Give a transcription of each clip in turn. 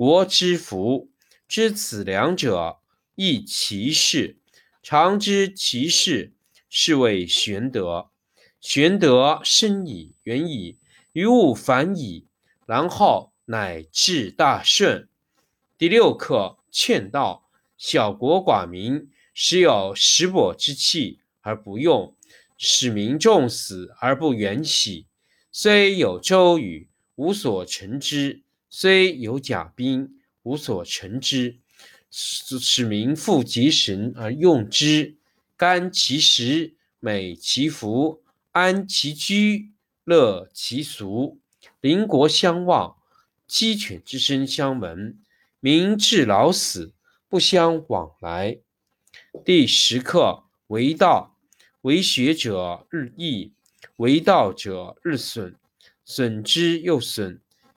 国之福，知此两者，亦其事。常知其事，是谓玄德。玄德深矣，远矣，于物反矣，然后乃至大顺。第六课劝道：小国寡民，时有食帛之器而不用，使民重死而不远徙。虽有周瑜，无所成之。虽有甲兵，无所成之，使使民复及神而用之，甘其食，美其服，安其居，乐其俗。邻国相望，鸡犬之声相闻，民至老死不相往来。第十课为道，为学者日益，为道者日损，损之又损。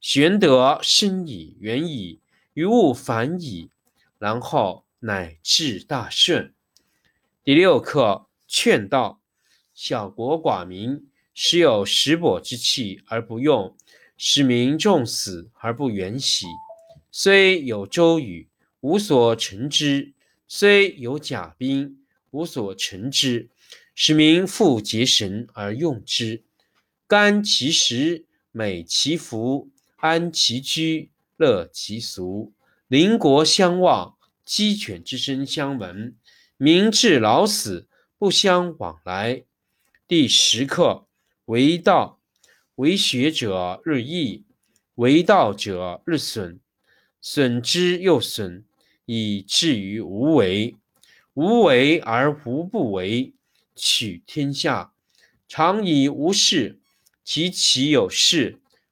玄德生矣，远矣，于物反矣，然后乃至大顺。第六课劝道：小国寡民，时有食帛之器而不用，使民重死而不远徙。虽有周瑜，无所成之；虽有甲兵，无所成之，使民复结绳而用之，甘其食，美其服。安其居，乐其俗。邻国相望，鸡犬之声相闻，民至老死不相往来。第十课为道，为学者日益，为道者日损，损之又损，以至于无为。无为而无不为，取天下常以无事，及其有事。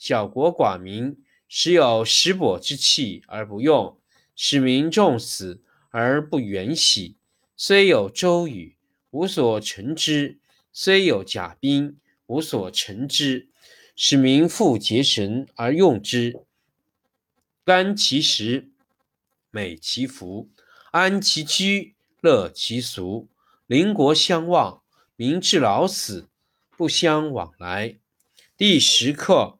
小国寡民，时有食帛之器而不用，使民重死而不远徙。虽有周瑜，无所成之；虽有甲兵，无所成之。使民复结绳而用之，甘其食，美其服，安其居，乐其俗。邻国相望，民至老死，不相往来。第十课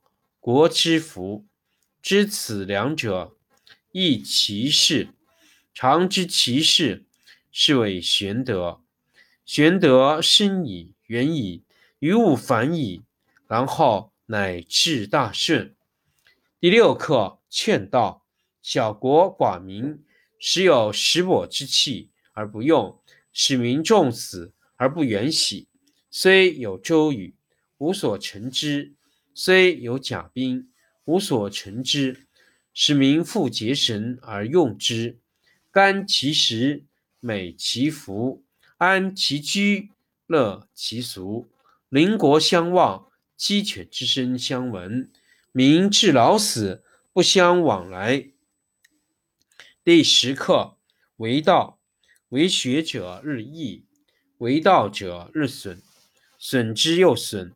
国之福。知此两者，亦其事。常知其事，是谓玄德。玄德深矣，远矣，于物反矣，然后。乃至大顺。第六课：劝道。小国寡民，时有食我之器而不用，使民重死而不远徙。虽有周瑜，无所成之；虽有甲兵，无所成之。使民复结绳而用之，甘其食，美其服，安其居，乐其俗。邻国相望。鸡犬之声相闻，民至老死不相往来。第十课为道，为学者日益，为道者日损，损之又损，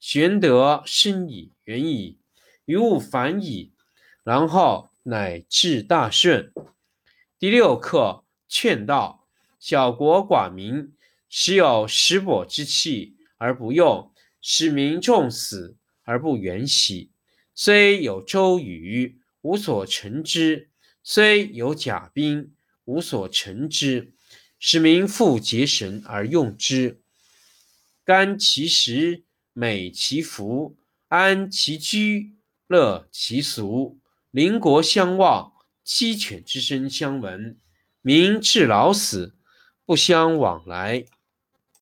玄德生矣，远矣，于物反矣，然后乃至大顺。第六课：劝道。小国寡民，时有食帛之器而不用。使民重死而不远徙，虽有周瑜，无所成之；虽有甲兵，无所成之。使民复结绳而用之，甘其食，美其福，安其居，乐其俗。邻国相望，鸡犬之声相闻，民至老死不相往来。